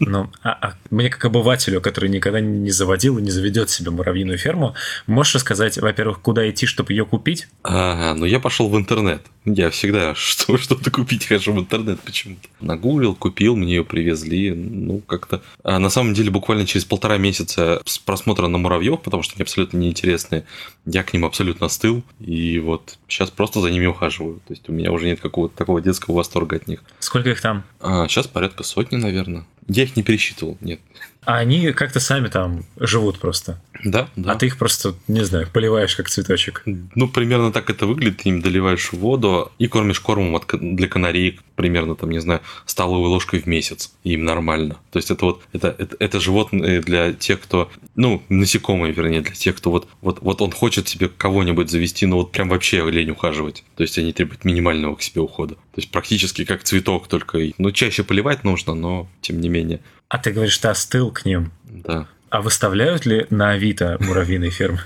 Ну, а- а мне как обывателю, который никогда не заводил и не заведет себе муравьиную ферму, можешь рассказать, во-первых, куда идти, чтобы ее купить? А, ну я пошел в интернет. Я всегда *laughs* что, что-то купить хожу в интернет почему-то. Нагуглил, купил, мне ее привезли. Ну, как-то... А на самом деле, буквально через полтора месяца с просмотра на муравьев, потому что они абсолютно неинтересные, я к ним абсолютно остыл. И вот сейчас просто за ними ухаживаю. То есть у меня уже нет какого-то такого детского восторга от них. Сколько их там? А, сейчас порядка сотни, наверное. Я их не пересчитывал, нет. А они как-то сами там живут просто. Да, да. А ты их просто, не знаю, поливаешь как цветочек. Ну, примерно так это выглядит. Ты им доливаешь воду и кормишь кормом для канареек примерно, там, не знаю, столовой ложкой в месяц. Им нормально. То есть это вот, это, это, это животные для тех, кто, ну, насекомые, вернее, для тех, кто вот, вот, вот он хочет себе кого-нибудь завести, но вот прям вообще лень ухаживать. То есть они требуют минимального к себе ухода. То есть практически как цветок, только, ну, чаще поливать нужно, но тем не менее, А ты говоришь, ты остыл к ним. да. А выставляют ли на Авито муравьиные фермы?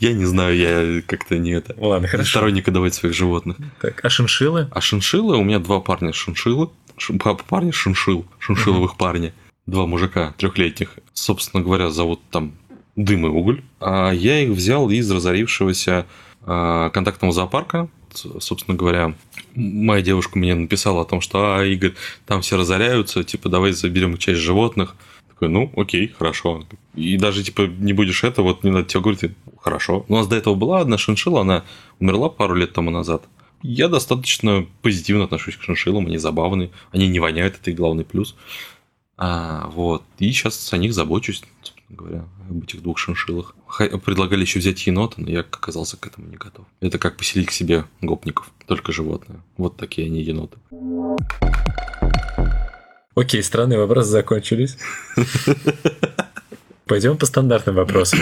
Я не знаю, я как-то не это... Ладно, хорошо. сторонник давать своих животных. Так, а шиншиллы? А шиншиллы, у меня два парня шиншиллы, ш- па- парня шиншилл, шиншилловых парня, два мужика трехлетних, собственно говоря, зовут там Дым и Уголь. А я их взял из разорившегося а, контактного зоопарка. Собственно говоря, моя девушка мне написала о том, что, а, Игорь, там все разоряются, типа, давай заберем часть животных. Такой, ну, окей, хорошо. И даже, типа, не будешь это, вот не надо тебе говорить, хорошо. У нас до этого была одна шиншилла, она умерла пару лет тому назад. Я достаточно позитивно отношусь к шиншиллам, они забавные, они не воняют, это и главный плюс. А, вот. И сейчас о них забочусь, говоря, об этих двух шиншиллах. Предлагали еще взять енота, но я оказался к этому не готов. Это как поселить к себе гопников, только животные. Вот такие они еноты. Окей, странные вопросы закончились. *laughs* Пойдем по стандартным вопросам.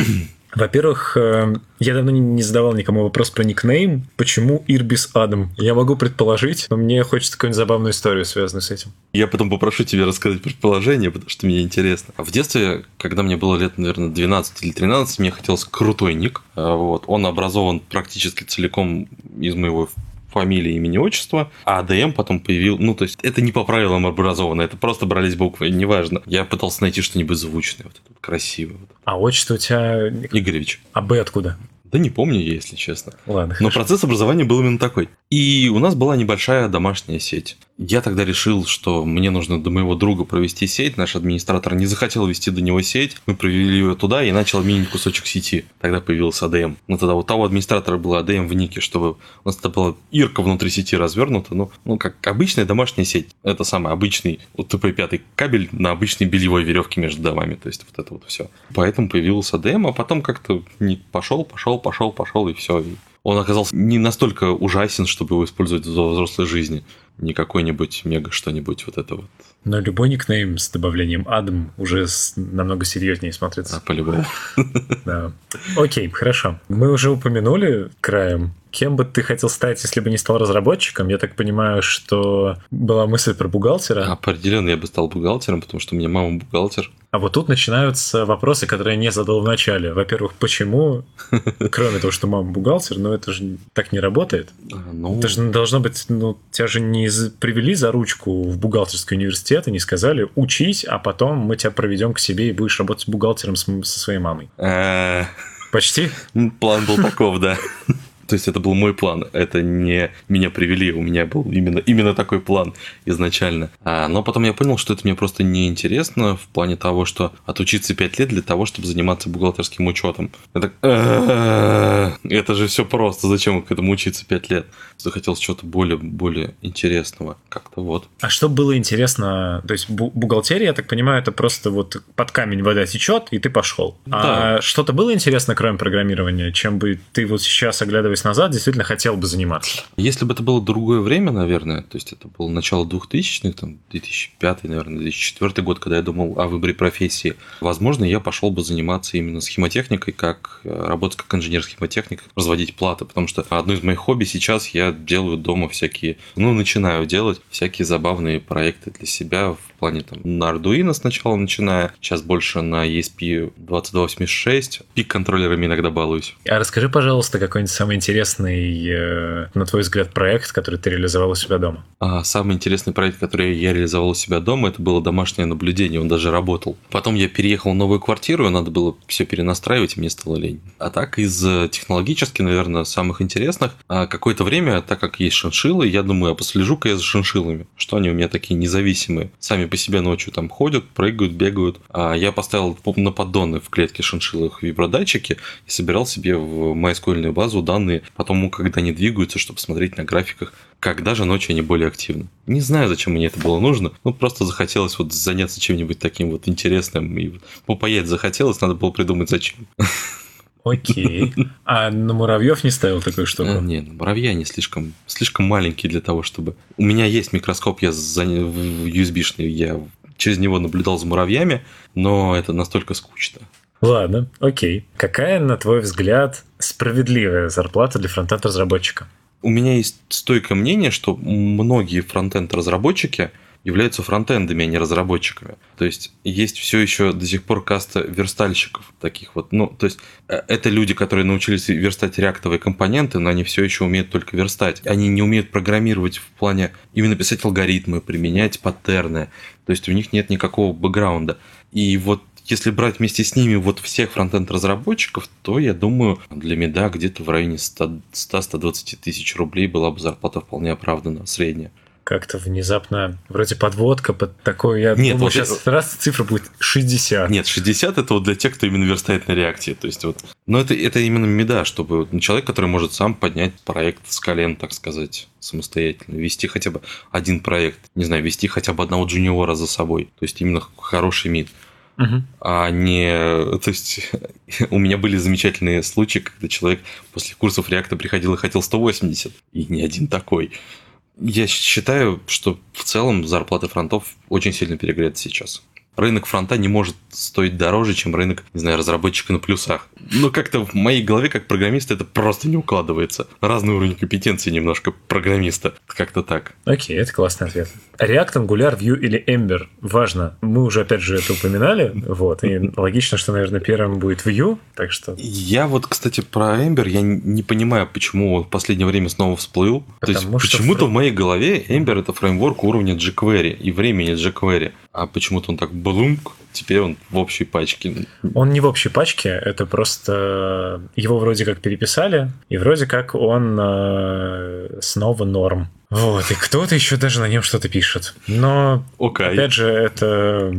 Во-первых, э, я давно не- задавал никому вопрос про никнейм. Почему Ирбис Адам? Я могу предположить, но мне хочется какую-нибудь забавную историю, связанную с этим. Я потом попрошу тебя рассказать предположение, потому что мне интересно. В детстве, когда мне было лет, наверное, 12 или 13, мне хотелось крутой ник. А, Вот. Он образован практически целиком из моего фамилии, имени, отчества, а АДМ потом появил, ну, то есть это не по правилам образовано, это просто брались буквы, неважно. Я пытался найти что-нибудь звучное, вот это красивое. Вот. А отчество у тебя... Игоревич. А Б откуда? Да не помню я, если честно. Ладно, Но хорошо. процесс образования был именно такой. И у нас была небольшая домашняя сеть. Я тогда решил, что мне нужно до моего друга провести сеть. Наш администратор не захотел вести до него сеть. Мы провели ее туда и начал обменить кусочек сети. Тогда появился ADM. Но тогда у того администратора был ADM в нике, чтобы у нас это была ирка внутри сети развернута. Ну, ну как обычная домашняя сеть. Это самый обычный вот ТП-5 кабель на обычной бельевой веревке между домами. То есть вот это вот все. Поэтому появился ADM, а потом как-то не пошел, пошел, пошел, пошел и все он оказался не настолько ужасен, чтобы его использовать в взрослой жизни. Не какой-нибудь мега что-нибудь вот это вот. Но любой никнейм с добавлением Адам уже намного серьезнее смотрится. А, по-любому. *laughs* Да. Окей, хорошо. Мы уже упомянули краем Кем бы ты хотел стать, если бы не стал разработчиком? Я так понимаю, что была мысль про бухгалтера. Определенно я бы стал бухгалтером, потому что у меня мама бухгалтер. А вот тут начинаются вопросы, которые я не задал в начале. Во-первых, почему, *laughs* кроме того, что мама бухгалтер, но это же так не работает. А, ну... Это же должно быть, ну, тебя же не привели за ручку в бухгалтерский университет и не сказали, учись, а потом мы тебя проведем к себе и будешь работать бухгалтером со своей мамой. Э, Почти? План был таков, да. То есть это был мой план, это не меня привели, у меня был именно, именно такой план изначально. А, но потом я понял, что это мне просто неинтересно в плане того, что отучиться 5 лет для того, чтобы заниматься бухгалтерским учетом. Так, это же все просто, зачем к этому учиться 5 лет? Захотелось чего-то более, более интересного, как-то вот. А что было интересно? То есть бухгалтерия, я так понимаю, это просто вот под камень вода течет, и ты пошел. Да. А что-то было интересно, кроме программирования, чем бы ты вот сейчас, оглядываясь оглядываясь назад, действительно хотел бы заниматься. Если бы это было другое время, наверное, то есть это было начало 2000-х, там, 2005, наверное, 2004 год, когда я думал о выборе профессии, возможно, я пошел бы заниматься именно схемотехникой, как э, работать как инженер-схемотехник, разводить платы, потому что одно из моих хобби сейчас я делаю дома всякие, ну, начинаю делать всякие забавные проекты для себя в плане там на Arduino сначала начиная, сейчас больше на ESP2286, пик-контроллерами иногда балуюсь. А расскажи, пожалуйста, какой-нибудь самый интересный, э, на твой взгляд, проект, который ты реализовал у себя дома? А, самый интересный проект, который я реализовал у себя дома, это было домашнее наблюдение, он даже работал. Потом я переехал в новую квартиру, и надо было все перенастраивать, и мне стало лень. А так, из э, технологически, наверное, самых интересных, а какое-то время, так как есть шиншиллы, я думаю, а послежу-ка я за шиншиллами, что они у меня такие независимые, сами по себе ночью там ходят, прыгают, бегают. А я поставил на поддоны в клетке шиншиллах вибродатчики и собирал себе в MySQL базу данные по тому, когда они двигаются, чтобы смотреть на графиках, когда же ночью они более активны. Не знаю, зачем мне это было нужно, ну просто захотелось вот заняться чем-нибудь таким вот интересным и попаять захотелось, надо было придумать зачем. *laughs* Окей. *laughs* А на муравьев не ставил такую штуку? А, не, муравьи они слишком, слишком маленькие для того, чтобы... У меня есть микроскоп, я за... USB-шный, я через него наблюдал за муравьями, но это настолько скучно. Ладно, окей. Какая, на твой взгляд, справедливая зарплата для фронтенд-разработчика? У меня есть стойкое мнение, что многие фронтенд-разработчики – являются фронтендами, а не разработчиками. То есть есть все еще до сих пор каста верстальщиков таких вот. Ну, то есть э, это люди, которые научились верстать реактовые компоненты, но они все еще умеют только верстать. Они не умеют программировать в плане именно писать алгоритмы, применять паттерны. То есть у них нет никакого бэкграунда. И вот если брать вместе с ними вот всех фронтенд-разработчиков, то я думаю, для меда где-то в районе 100-120 тысяч рублей была бы зарплата вполне оправдана, средняя как-то внезапно, вроде подводка под такой, я Нет, думал, вот сейчас это... раз цифра будет 60. Нет, 60 это вот для тех, кто именно верстает на реакции, то есть вот, но это, это именно меда, чтобы вот человек, который может сам поднять проект с колен, так сказать, самостоятельно, вести хотя бы один проект, не знаю, вести хотя бы одного джуниора за собой, то есть именно хороший мид. Угу. А не... То есть *laughs* у меня были замечательные случаи, когда человек после курсов реакта приходил и хотел 180, и не один такой. Я считаю, что в целом зарплаты фронтов очень сильно перегреты сейчас. Рынок фронта не может стоить дороже, чем рынок, не знаю, разработчика на плюсах. Но как-то в моей голове, как программиста, это просто не укладывается. Разный уровень компетенции немножко программиста. Как-то так. Окей, это классный ответ. React, Angular, Vue или Ember? Важно. Мы уже, опять же, это упоминали. Вот. И логично, что, наверное, первым будет Vue. Так что... Я вот, кстати, про Ember, я не понимаю, почему он в последнее время снова всплыл. Потому То есть, почему-то фрейм... в моей голове Ember это фреймворк уровня jQuery и времени jQuery. А почему-то он так блумк, теперь он в общей пачке. Он не в общей пачке, это просто его вроде как переписали, и вроде как он э, снова норм. Вот, и кто-то еще даже на нем что-то пишет. Но, okay. опять же, это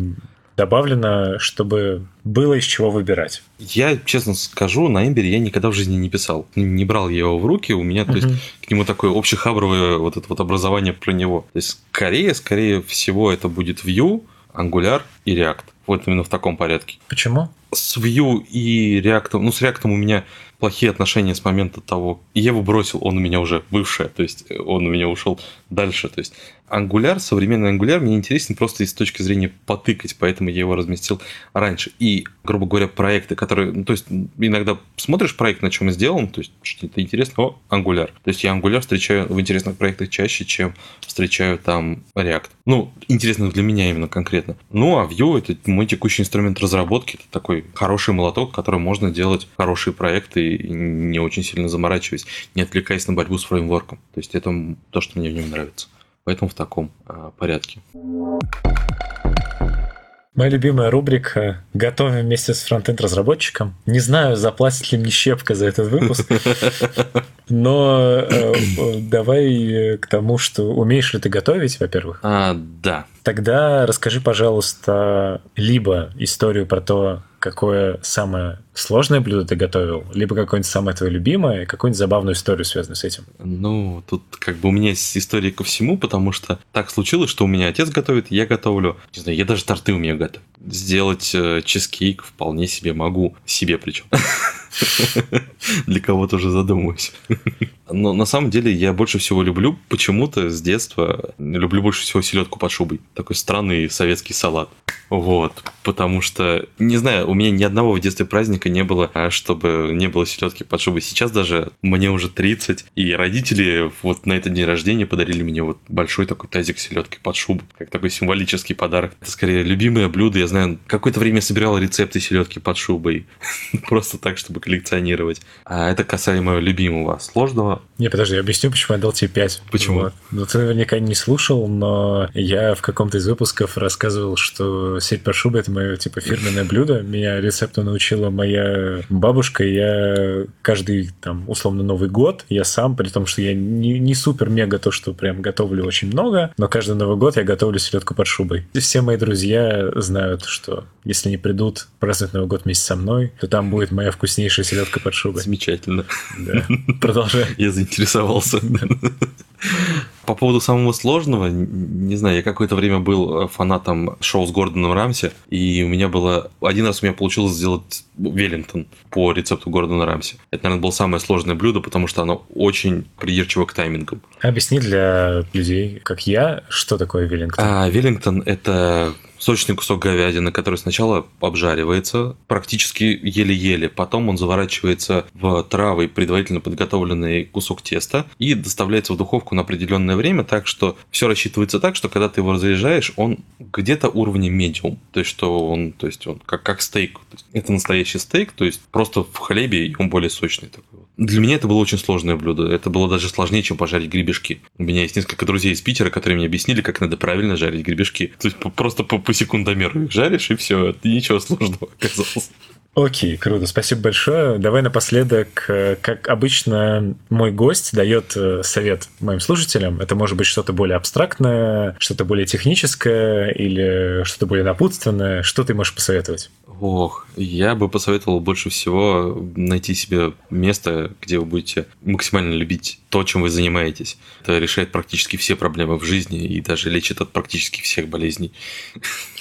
добавлено, чтобы было из чего выбирать. Я, честно скажу, на Эмбере я никогда в жизни не писал. Не брал я его в руки, у меня, то есть, к нему такое общехабровое вот это вот образование про него. То есть, скорее, скорее всего, это будет Vue, Angular и React. Вот именно в таком порядке. Почему? С Vue и React, ну, с React у меня плохие отношения с момента того, я его бросил, он у меня уже бывший, то есть он у меня ушел дальше, то есть Angular, современный Angular мне интересен просто с точки зрения потыкать, поэтому я его разместил раньше. И, грубо говоря, проекты, которые... Ну, то есть, иногда смотришь проект, на чем сделан, то есть, что-то интересно, о, Angular. То есть, я Angular встречаю в интересных проектах чаще, чем встречаю там React. Ну, интересно для меня именно конкретно. Ну, а Vue — это мой текущий инструмент разработки, это такой хороший молоток, которым можно делать хорошие проекты, не очень сильно заморачиваясь, не отвлекаясь на борьбу с фреймворком. То есть, это то, что мне в нем нравится. Поэтому в таком а, порядке. Моя любимая рубрика «Готовим вместе с фронтенд-разработчиком». Не знаю, заплатит ли мне щепка за этот выпуск, *laughs* но э, давай к тому, что умеешь ли ты готовить, во-первых. А, да. Тогда расскажи, пожалуйста, либо историю про то, какое самое сложное блюдо ты готовил, либо какое-нибудь самое твое любимое, какую-нибудь забавную историю, связанную с этим? Ну, тут как бы у меня есть история ко всему, потому что так случилось, что у меня отец готовит, я готовлю. Не знаю, я даже торты умею готовить. Сделать э, чизкейк вполне себе могу. Себе причем. *laughs* *laughs* Для кого-то уже задумываюсь. Но на самом деле я больше всего люблю, почему-то с детства, люблю больше всего селедку под шубой. Такой странный советский салат. Вот. Потому что, не знаю, у меня ни одного в детстве праздника не было, а чтобы не было селедки под шубой. Сейчас даже мне уже 30, и родители вот на этот день рождения подарили мне вот большой такой тазик селедки под шубу, как такой символический подарок. Это скорее любимое блюдо. Я знаю, какое-то время собирал рецепты селедки под шубой. *laughs* Просто так, чтобы коллекционировать. А это касаемо любимого. Сложного? Не, подожди, я объясню, почему я дал тебе 5. Почему? Вот. Ну, ты наверняка не слушал, но я в каком-то из выпусков рассказывал, что сеть под шубой – это мое, типа, фирменное блюдо. Меня рецепту научила моя бабушка, и я каждый, там, условно, Новый год, я сам, при том, что я не, не супер-мега то, что прям готовлю очень много, но каждый Новый год я готовлю селедку под шубой. И все мои друзья знают, что если не придут праздновать Новый год вместе со мной, то там будет моя вкуснейшая селедка под шубой. Замечательно. Да. Продолжай. Я заинтересовался. По поводу самого сложного, не знаю, я какое-то время был фанатом шоу с Гордоном Рамси, и у меня было... Один раз у меня получилось сделать Веллингтон по рецепту Гордона Рамси. Это, наверное, было самое сложное блюдо, потому что оно очень придирчиво к таймингам. Объясни для людей, как я, что такое Веллингтон. А, Веллингтон – это сочный кусок говядины, который сначала обжаривается практически еле-еле, потом он заворачивается в травы, предварительно подготовленный кусок теста и доставляется в духовку на определенное время, так что все рассчитывается так, что когда ты его разряжаешь, он где-то уровня медиум, то есть что он, то есть он как, как стейк, это настоящий стейк, то есть просто в хлебе и он более сочный такой. Для меня это было очень сложное блюдо. Это было даже сложнее, чем пожарить гребешки. У меня есть несколько друзей из Питера, которые мне объяснили, как надо правильно жарить гребешки. То есть просто по, по секундомеру их жаришь, и все. Ничего сложного оказалось. Окей, круто, спасибо большое. Давай напоследок, э, как обычно, мой гость дает э, совет моим слушателям. Это может быть что-то более абстрактное, что-то более техническое или что-то более напутственное. Что ты можешь посоветовать? Ох, я бы посоветовал больше всего найти себе место, где вы будете максимально любить то, чем вы занимаетесь. Это решает практически все проблемы в жизни и даже лечит от практически всех болезней.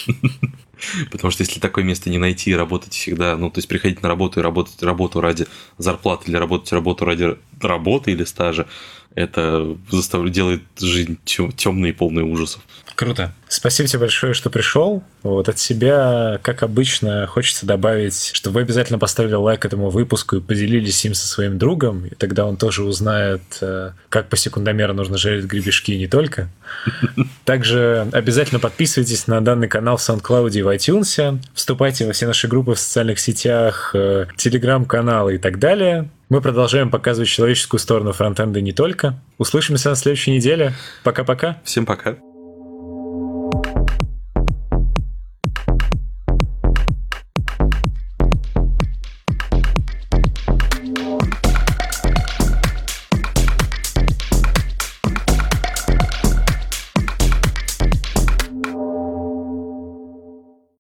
*laughs* Потому что если такое место не найти и работать всегда, ну, то есть приходить на работу и работать работу ради зарплаты или работать работу ради работы или стажа, это заставляет, делает жизнь темной и полной ужасов. Круто. Спасибо тебе большое, что пришел. Вот от себя, как обычно, хочется добавить, что вы обязательно поставили лайк этому выпуску и поделились им со своим другом, и тогда он тоже узнает, э, как по секундомеру нужно жарить гребешки не только. *laughs* Также обязательно подписывайтесь на данный канал в SoundCloud и в iTunes, вступайте во все наши группы в социальных сетях, э, телеграм-каналы и так далее. Мы продолжаем показывать человеческую сторону фронтенда не только. Услышимся на следующей неделе. Пока-пока. Всем пока.